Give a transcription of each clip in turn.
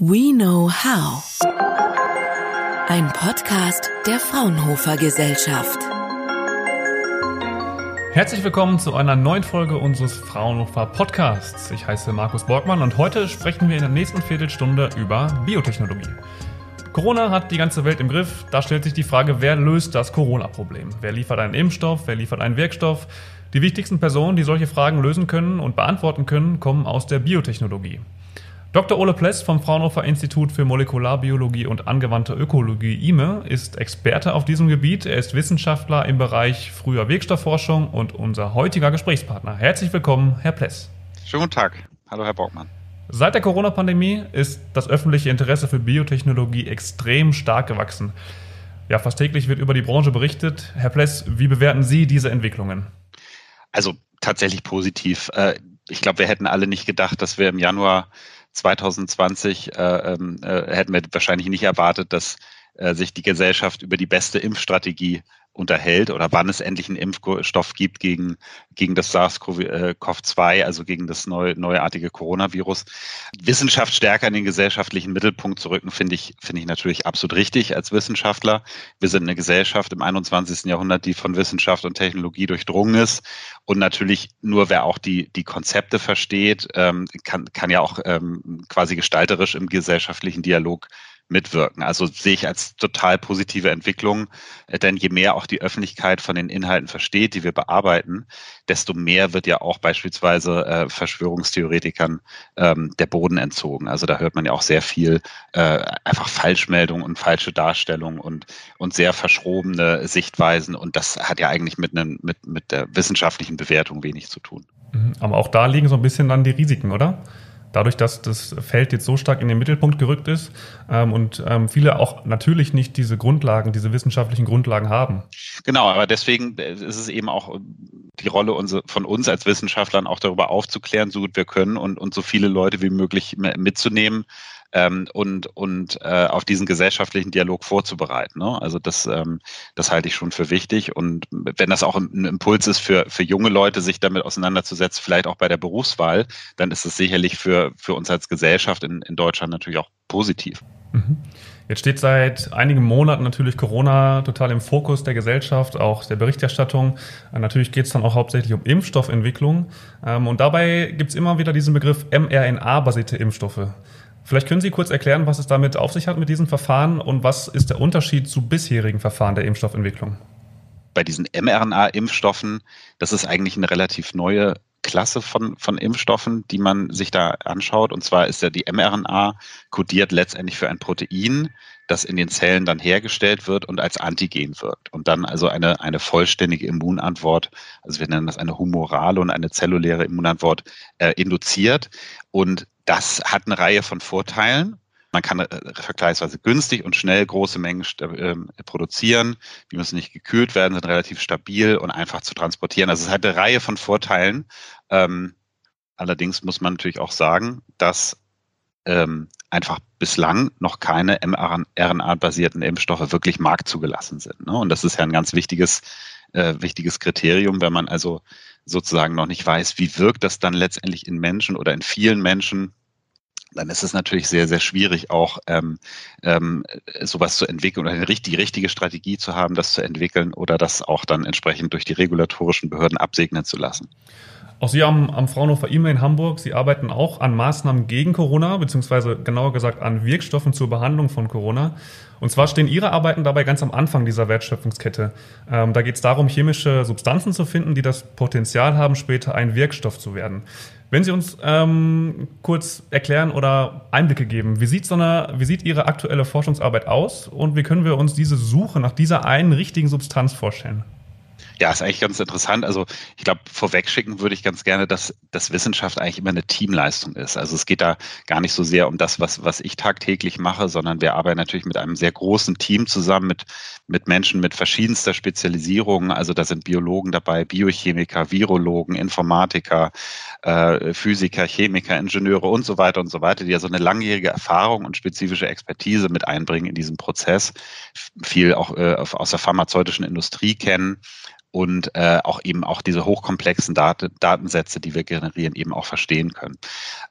We Know How. Ein Podcast der Fraunhofer Gesellschaft. Herzlich willkommen zu einer neuen Folge unseres Fraunhofer Podcasts. Ich heiße Markus Borgmann und heute sprechen wir in der nächsten Viertelstunde über Biotechnologie. Corona hat die ganze Welt im Griff. Da stellt sich die Frage, wer löst das Corona-Problem? Wer liefert einen Impfstoff? Wer liefert einen Wirkstoff? Die wichtigsten Personen, die solche Fragen lösen können und beantworten können, kommen aus der Biotechnologie. Dr. Ole Pless vom Fraunhofer Institut für Molekularbiologie und angewandte Ökologie IME ist Experte auf diesem Gebiet. Er ist Wissenschaftler im Bereich früher Wirkstoffforschung und unser heutiger Gesprächspartner. Herzlich willkommen, Herr Pless. Schönen guten Tag. Hallo, Herr Borgmann. Seit der Corona-Pandemie ist das öffentliche Interesse für Biotechnologie extrem stark gewachsen. Ja, fast täglich wird über die Branche berichtet. Herr Pless, wie bewerten Sie diese Entwicklungen? Also tatsächlich positiv. Äh, ich glaube, wir hätten alle nicht gedacht, dass wir im Januar 2020 äh, ähm, äh, hätten wir wahrscheinlich nicht erwartet, dass äh, sich die Gesellschaft über die beste Impfstrategie unterhält oder wann es endlich einen Impfstoff gibt gegen, gegen das SARS-CoV-2, also gegen das neu, neuartige Coronavirus. Wissenschaft stärker in den gesellschaftlichen Mittelpunkt zu rücken, finde ich, finde ich natürlich absolut richtig als Wissenschaftler. Wir sind eine Gesellschaft im 21. Jahrhundert, die von Wissenschaft und Technologie durchdrungen ist. Und natürlich nur wer auch die, die Konzepte versteht, ähm, kann, kann ja auch ähm, quasi gestalterisch im gesellschaftlichen Dialog mitwirken. Also sehe ich als total positive Entwicklung, äh, denn je mehr auch die Öffentlichkeit von den Inhalten versteht, die wir bearbeiten, desto mehr wird ja auch beispielsweise äh, Verschwörungstheoretikern ähm, der Boden entzogen. Also da hört man ja auch sehr viel äh, einfach Falschmeldungen und falsche Darstellungen und, und sehr verschrobene Sichtweisen. Und das hat ja eigentlich mit, einem, mit, mit der wissenschaftlichen Bewertung wenig zu tun. Mhm. Aber auch da liegen so ein bisschen dann die Risiken, oder? Dadurch, dass das Feld jetzt so stark in den Mittelpunkt gerückt ist ähm, und ähm, viele auch natürlich nicht diese Grundlagen, diese wissenschaftlichen Grundlagen haben. Genau, aber deswegen ist es eben auch die Rolle von uns als Wissenschaftlern auch darüber aufzuklären, so gut wir können und, und so viele Leute wie möglich mitzunehmen, ähm, und, und äh, auf diesen gesellschaftlichen Dialog vorzubereiten. Ne? Also das, ähm, das halte ich schon für wichtig. Und wenn das auch ein Impuls ist für, für junge Leute, sich damit auseinanderzusetzen, vielleicht auch bei der Berufswahl, dann ist es sicherlich für, für uns als Gesellschaft in, in Deutschland natürlich auch positiv. Mhm. Jetzt steht seit einigen Monaten natürlich Corona total im Fokus der Gesellschaft, auch der Berichterstattung. Äh, natürlich geht es dann auch hauptsächlich um Impfstoffentwicklung. Ähm, und dabei gibt es immer wieder diesen Begriff mRNA-basierte Impfstoffe. Vielleicht können Sie kurz erklären, was es damit auf sich hat mit diesen Verfahren und was ist der Unterschied zu bisherigen Verfahren der Impfstoffentwicklung? Bei diesen mRNA-Impfstoffen, das ist eigentlich eine relativ neue Klasse von, von Impfstoffen, die man sich da anschaut. Und zwar ist ja die mRNA kodiert letztendlich für ein Protein, das in den Zellen dann hergestellt wird und als Antigen wirkt. Und dann also eine, eine vollständige Immunantwort, also wir nennen das eine humorale und eine zelluläre Immunantwort, äh, induziert. Und das hat eine Reihe von Vorteilen. Man kann äh, vergleichsweise günstig und schnell große Mengen äh, produzieren. Die müssen nicht gekühlt werden, sind relativ stabil und einfach zu transportieren. Also es hat eine Reihe von Vorteilen. Ähm, allerdings muss man natürlich auch sagen, dass ähm, einfach bislang noch keine mRNA-basierten Impfstoffe wirklich marktzugelassen sind. Ne? Und das ist ja ein ganz wichtiges, äh, wichtiges Kriterium, wenn man also sozusagen noch nicht weiß, wie wirkt das dann letztendlich in Menschen oder in vielen Menschen dann ist es natürlich sehr, sehr schwierig, auch ähm, ähm, sowas zu entwickeln oder die richtige Strategie zu haben, das zu entwickeln oder das auch dann entsprechend durch die regulatorischen Behörden absegnen zu lassen. Auch Sie haben am Fraunhofer E-Mail in Hamburg, Sie arbeiten auch an Maßnahmen gegen Corona, beziehungsweise genauer gesagt an Wirkstoffen zur Behandlung von Corona. Und zwar stehen Ihre Arbeiten dabei ganz am Anfang dieser Wertschöpfungskette. Ähm, da geht es darum, chemische Substanzen zu finden, die das Potenzial haben, später ein Wirkstoff zu werden. Wenn Sie uns ähm, kurz erklären oder Einblicke geben, wie sieht, so eine, wie sieht Ihre aktuelle Forschungsarbeit aus und wie können wir uns diese Suche nach dieser einen richtigen Substanz vorstellen? Ja, ist eigentlich ganz interessant. Also ich glaube, vorwegschicken würde ich ganz gerne, dass, dass Wissenschaft eigentlich immer eine Teamleistung ist. Also es geht da gar nicht so sehr um das, was, was ich tagtäglich mache, sondern wir arbeiten natürlich mit einem sehr großen Team zusammen, mit, mit Menschen mit verschiedenster Spezialisierung. Also da sind Biologen dabei, Biochemiker, Virologen, Informatiker, äh, Physiker, Chemiker, Ingenieure und so weiter und so weiter, die ja so eine langjährige Erfahrung und spezifische Expertise mit einbringen in diesem Prozess, viel auch äh, aus der pharmazeutischen Industrie kennen und äh, auch eben auch diese hochkomplexen Dat Datensätze, die wir generieren, eben auch verstehen können.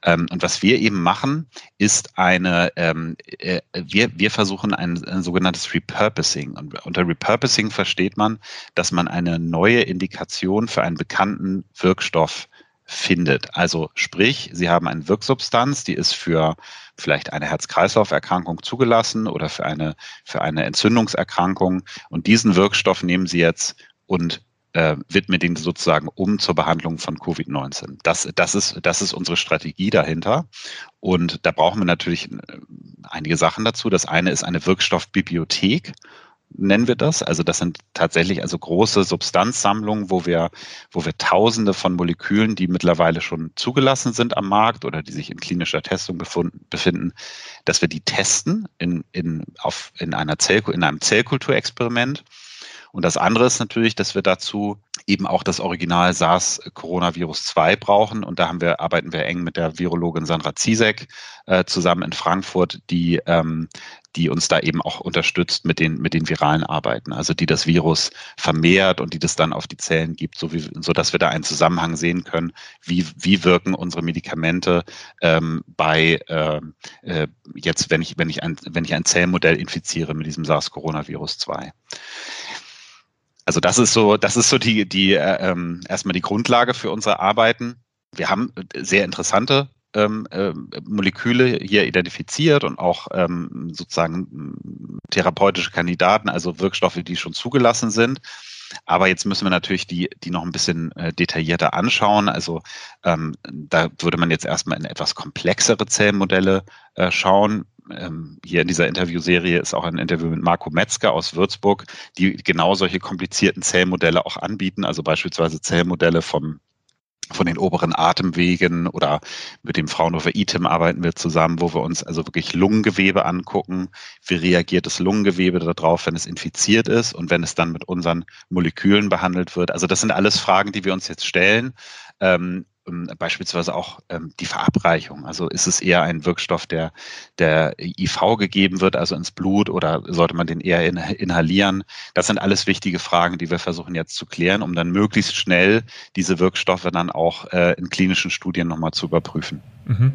Ähm, und was wir eben machen, ist eine, ähm, äh, wir, wir versuchen ein, ein sogenanntes Repurposing. Und unter Repurposing versteht man, dass man eine neue Indikation für einen bekannten Wirkstoff findet. Also sprich, Sie haben eine Wirksubstanz, die ist für vielleicht eine Herz-Kreislauf-Erkrankung zugelassen oder für eine, für eine Entzündungserkrankung. Und diesen Wirkstoff nehmen Sie jetzt und äh, widmen den sozusagen um zur Behandlung von Covid-19. Das, das, ist, das ist unsere Strategie dahinter. Und da brauchen wir natürlich äh, einige Sachen dazu. Das eine ist eine Wirkstoffbibliothek nennen wir das. Also das sind tatsächlich also große Substanzsammlungen, wo wir, wo wir Tausende von Molekülen, die mittlerweile schon zugelassen sind am Markt oder die sich in klinischer Testung befunden, befinden, dass wir die testen in, in, auf, in, einer Zell, in einem Zellkulturexperiment. Und das andere ist natürlich, dass wir dazu eben auch das Original SARS-Coronavirus 2 brauchen. Und da haben wir, arbeiten wir eng mit der Virologin Sandra Ziesek äh, zusammen in Frankfurt, die, ähm, die uns da eben auch unterstützt mit den, mit den viralen Arbeiten, also die das Virus vermehrt und die das dann auf die Zellen gibt, so, wie, so dass wir da einen Zusammenhang sehen können, wie, wie wirken unsere Medikamente ähm, bei äh, äh, jetzt, wenn ich, wenn ich ein, wenn ich ein Zellmodell infiziere mit diesem SARS-Coronavirus 2. Also das ist so, das ist so die, die äh, ähm, erstmal die Grundlage für unsere Arbeiten. Wir haben sehr interessante ähm, äh, Moleküle hier identifiziert und auch ähm, sozusagen therapeutische Kandidaten, also Wirkstoffe, die schon zugelassen sind. Aber jetzt müssen wir natürlich die, die noch ein bisschen äh, detaillierter anschauen. Also ähm, da würde man jetzt erstmal in etwas komplexere Zellmodelle äh, schauen ähm, hier in dieser Interviewserie ist auch ein Interview mit Marco Metzger aus Würzburg, die genau solche komplizierten Zellmodelle auch anbieten, also beispielsweise Zellmodelle vom von den oberen Atemwegen oder mit dem Fraunhofer ITEM arbeiten wir zusammen, wo wir uns also wirklich Lungengewebe angucken. Wie reagiert das Lungengewebe darauf, wenn es infiziert ist und wenn es dann mit unseren Molekülen behandelt wird? Also das sind alles Fragen, die wir uns jetzt stellen. Ähm, ähm, beispielsweise auch ähm, die Verabreichung. Also ist es eher ein Wirkstoff, der der IV gegeben wird, also ins Blut, oder sollte man den eher inhalieren? Das sind alles wichtige Fragen, die wir versuchen jetzt zu klären, um dann möglichst schnell diese Wirkstoffe dann auch äh, in klinischen Studien nochmal zu überprüfen. Mhm.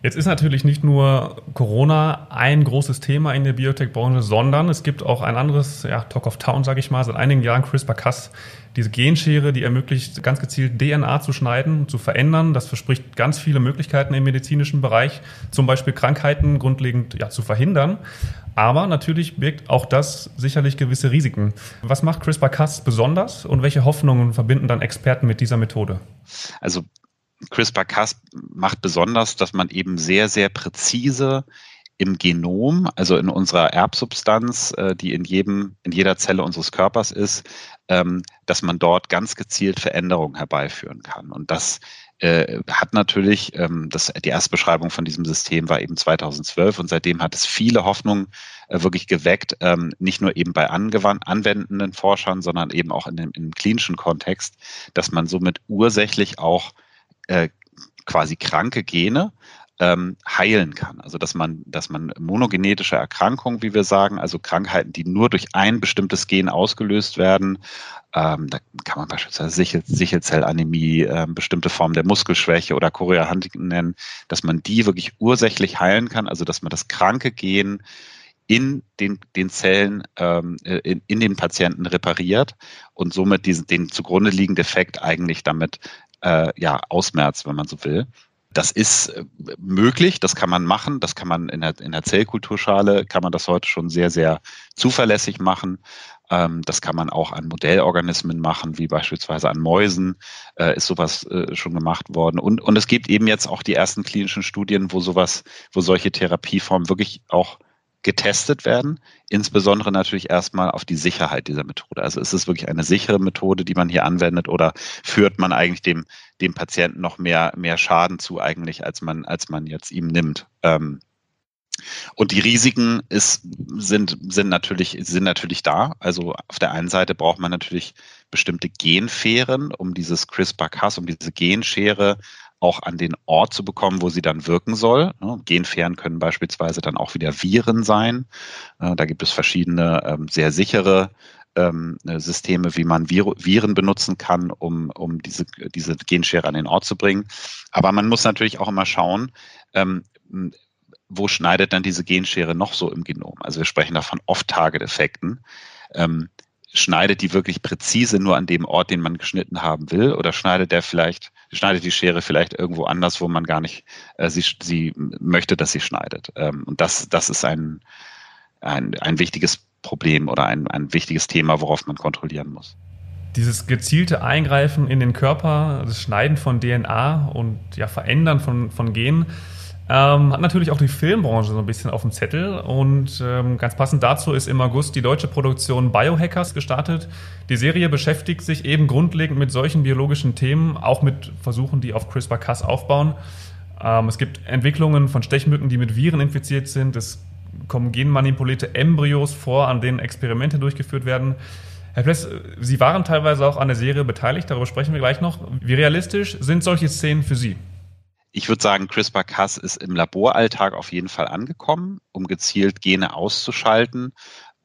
Jetzt ist natürlich nicht nur Corona ein großes Thema in der Biotech-Branche, sondern es gibt auch ein anderes ja, Talk of Town, sage ich mal, seit einigen Jahren CRISPR-Cas, diese Genschere, die ermöglicht, ganz gezielt DNA zu schneiden, zu verändern. Das verspricht ganz viele Möglichkeiten im medizinischen Bereich, zum Beispiel Krankheiten grundlegend ja, zu verhindern. Aber natürlich birgt auch das sicherlich gewisse Risiken. Was macht CRISPR-Cas besonders und welche Hoffnungen verbinden dann Experten mit dieser Methode? Also CRISPR-Cas macht besonders, dass man eben sehr, sehr präzise im Genom, also in unserer Erbsubstanz, äh, die in jedem, in jeder Zelle unseres Körpers ist, ähm, dass man dort ganz gezielt Veränderungen herbeiführen kann. Und das äh, hat natürlich, ähm, das, die erste Beschreibung von diesem System war eben 2012 und seitdem hat es viele Hoffnungen äh, wirklich geweckt, ähm, nicht nur eben bei anwendenden Forschern, sondern eben auch in dem, im klinischen Kontext, dass man somit ursächlich auch äh, quasi kranke Gene ähm, heilen kann. Also dass man, dass man monogenetische Erkrankungen, wie wir sagen, also Krankheiten, die nur durch ein bestimmtes Gen ausgelöst werden, ähm, da kann man beispielsweise Sichel, Sichelzellanämie, äh, bestimmte Formen der Muskelschwäche oder Chorea Huntington nennen, dass man die wirklich ursächlich heilen kann, also dass man das kranke Gen in den, den Zellen, ähm, in, in den Patienten repariert und somit diesen, den zugrunde liegenden Defekt eigentlich damit äh, ja, ausmerzt, wenn man so will. Das ist äh, möglich, das kann man machen, das kann man in der, in der Zellkulturschale, kann man das heute schon sehr, sehr zuverlässig machen. Ähm, das kann man auch an Modellorganismen machen, wie beispielsweise an Mäusen, äh, ist sowas äh, schon gemacht worden. Und, und es gibt eben jetzt auch die ersten klinischen Studien, wo sowas, wo solche Therapieformen wirklich auch getestet werden, insbesondere natürlich erstmal auf die Sicherheit dieser Methode. Also ist es wirklich eine sichere Methode, die man hier anwendet oder führt man eigentlich dem, dem Patienten noch mehr, mehr Schaden zu eigentlich, als man, als man jetzt ihm nimmt? Ähm, und die Risiken ist, sind, sind, natürlich, sind natürlich da. Also auf der einen Seite braucht man natürlich bestimmte Genfähren, um dieses CRISPR-Cas, um diese Genschere auch an den Ort zu bekommen, wo sie dann wirken soll. Ne, Genfern können beispielsweise dann auch wieder Viren sein. Äh, da gibt es verschiedene ähm, sehr sichere ähm, Systeme, wie man Vir Viren benutzen kann, um, um diese, diese Genschere an den Ort zu bringen. Aber man muss natürlich auch immer schauen, ähm, wo schneidet dann diese Genschere noch so im Genom? Also wir sprechen da von Off-Target-Effekten. Schneidet die wirklich präzise nur an dem Ort, den man geschnitten haben will, oder schneidet der vielleicht, schneidet die Schere vielleicht irgendwo anders, wo man gar nicht äh, sie, sie möchte, dass sie schneidet. Ähm, und das, das ist ein, ein, ein wichtiges Problem oder ein, ein wichtiges Thema, worauf man kontrollieren muss. Dieses gezielte Eingreifen in den Körper, das Schneiden von DNA und ja, Verändern von, von Genen, ähm, hat natürlich auch die Filmbranche so ein bisschen auf dem Zettel und ähm, ganz passend dazu ist im August die deutsche Produktion Biohackers gestartet. Die Serie beschäftigt sich eben grundlegend mit solchen biologischen Themen, auch mit Versuchen, die auf CRISPR-Cas aufbauen. Ähm, es gibt Entwicklungen von Stechmücken, die mit Viren infiziert sind. Es kommen genmanipulierte Embryos vor, an denen Experimente durchgeführt werden. Herr Pless, Sie waren teilweise auch an der Serie beteiligt, darüber sprechen wir gleich noch. Wie realistisch sind solche Szenen für Sie? Ich würde sagen, CRISPR-Cas ist im Laboralltag auf jeden Fall angekommen, um gezielt Gene auszuschalten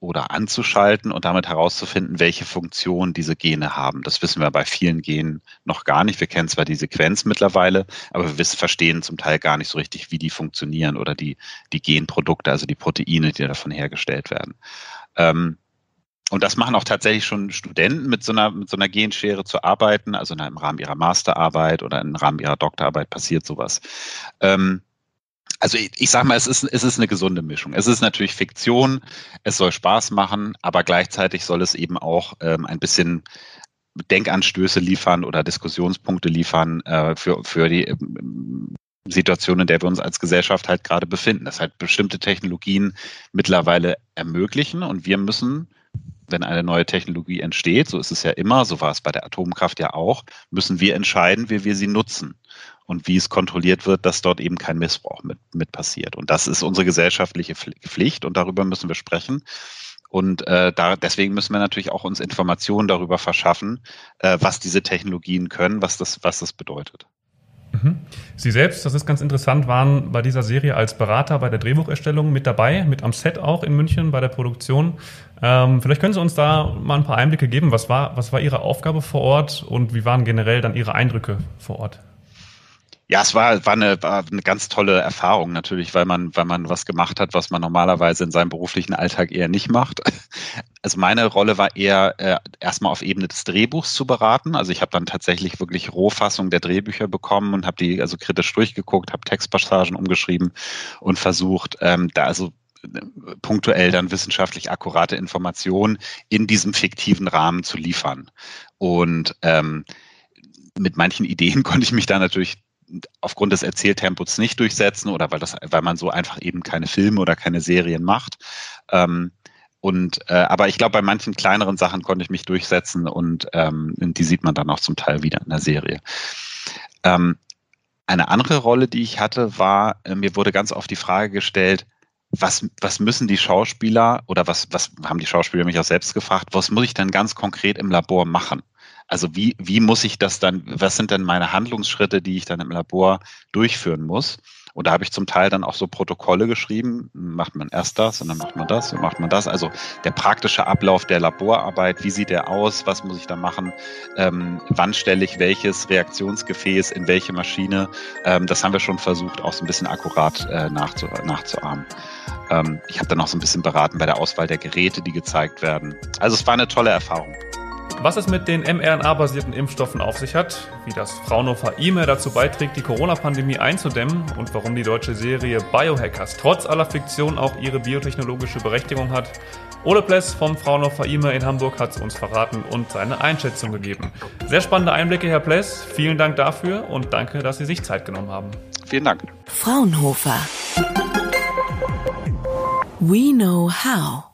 oder anzuschalten und damit herauszufinden, welche Funktion diese Gene haben. Das wissen wir bei vielen Genen noch gar nicht. Wir kennen zwar die Sequenz mittlerweile, aber wir wissen, verstehen zum Teil gar nicht so richtig, wie die funktionieren oder die, die Genprodukte, also die Proteine, die davon hergestellt werden. Ähm, und das machen auch tatsächlich schon Studenten mit so einer, mit so einer Genschere zu arbeiten, also im Rahmen ihrer Masterarbeit oder im Rahmen ihrer Doktorarbeit passiert sowas. Ähm, also ich, ich sage mal, es ist, es ist eine gesunde Mischung. Es ist natürlich Fiktion, es soll Spaß machen, aber gleichzeitig soll es eben auch ähm, ein bisschen Denkanstöße liefern oder Diskussionspunkte liefern äh, für, für die ähm, Situation, in der wir uns als Gesellschaft halt gerade befinden. Das halt bestimmte Technologien mittlerweile ermöglichen und wir müssen wenn eine neue Technologie entsteht, so ist es ja immer, so war es bei der Atomkraft ja auch, müssen wir entscheiden, wie wir sie nutzen und wie es kontrolliert wird, dass dort eben kein Missbrauch mit, mit passiert. Und das ist unsere gesellschaftliche Pflicht und darüber müssen wir sprechen. Und äh, da, deswegen müssen wir natürlich auch uns Informationen darüber verschaffen, äh, was diese Technologien können, was das, was das bedeutet. Mhm. Sie selbst, das ist ganz interessant, waren bei dieser Serie als Berater bei der Drehbucherstellung mit dabei, mit am Set auch in München bei der Produktion. Ähm, vielleicht können Sie uns da mal ein paar Einblicke geben. Was war, was war Ihre Aufgabe vor Ort und wie waren generell dann Ihre Eindrücke vor Ort? Ja, es war, war, eine, war eine ganz tolle Erfahrung natürlich, weil man, weil man was gemacht hat, was man normalerweise in seinem beruflichen Alltag eher nicht macht. Also meine Rolle war eher äh, erstmal auf Ebene des Drehbuchs zu beraten. Also ich habe dann tatsächlich wirklich Rohfassung der Drehbücher bekommen und habe die also kritisch durchgeguckt, habe Textpassagen umgeschrieben und versucht, ähm, da also äh, punktuell dann wissenschaftlich akkurate Informationen in diesem fiktiven Rahmen zu liefern. Und ähm, mit manchen Ideen konnte ich mich da natürlich aufgrund des Erzähltempos nicht durchsetzen oder weil das, weil man so einfach eben keine Filme oder keine Serien macht. Ähm, und äh, aber ich glaube, bei manchen kleineren Sachen konnte ich mich durchsetzen und ähm, die sieht man dann auch zum Teil wieder in der Serie. Ähm, eine andere Rolle, die ich hatte, war, äh, mir wurde ganz oft die Frage gestellt, was, was müssen die Schauspieler oder was, was haben die Schauspieler mich auch selbst gefragt, was muss ich denn ganz konkret im Labor machen? Also wie, wie muss ich das dann, was sind denn meine Handlungsschritte, die ich dann im Labor durchführen muss? Und da habe ich zum Teil dann auch so Protokolle geschrieben, macht man erst das und dann macht man das und macht man das. Also der praktische Ablauf der Laborarbeit, wie sieht der aus, was muss ich da machen, ähm, wann stelle ich welches Reaktionsgefäß in welche Maschine. Ähm, das haben wir schon versucht, auch so ein bisschen akkurat äh, nachzu nachzuahmen. Ähm, ich habe dann auch so ein bisschen beraten bei der Auswahl der Geräte, die gezeigt werden. Also es war eine tolle Erfahrung. Was es mit den mRNA-basierten Impfstoffen auf sich hat, wie das Fraunhofer E-Mail dazu beiträgt, die Corona-Pandemie einzudämmen und warum die deutsche Serie Biohackers trotz aller Fiktion auch ihre biotechnologische Berechtigung hat, Ole Pless vom Fraunhofer E-Mail in Hamburg hat es uns verraten und seine Einschätzung gegeben. Sehr spannende Einblicke, Herr Pless. Vielen Dank dafür und danke, dass Sie sich Zeit genommen haben. Vielen Dank. Fraunhofer. We know how.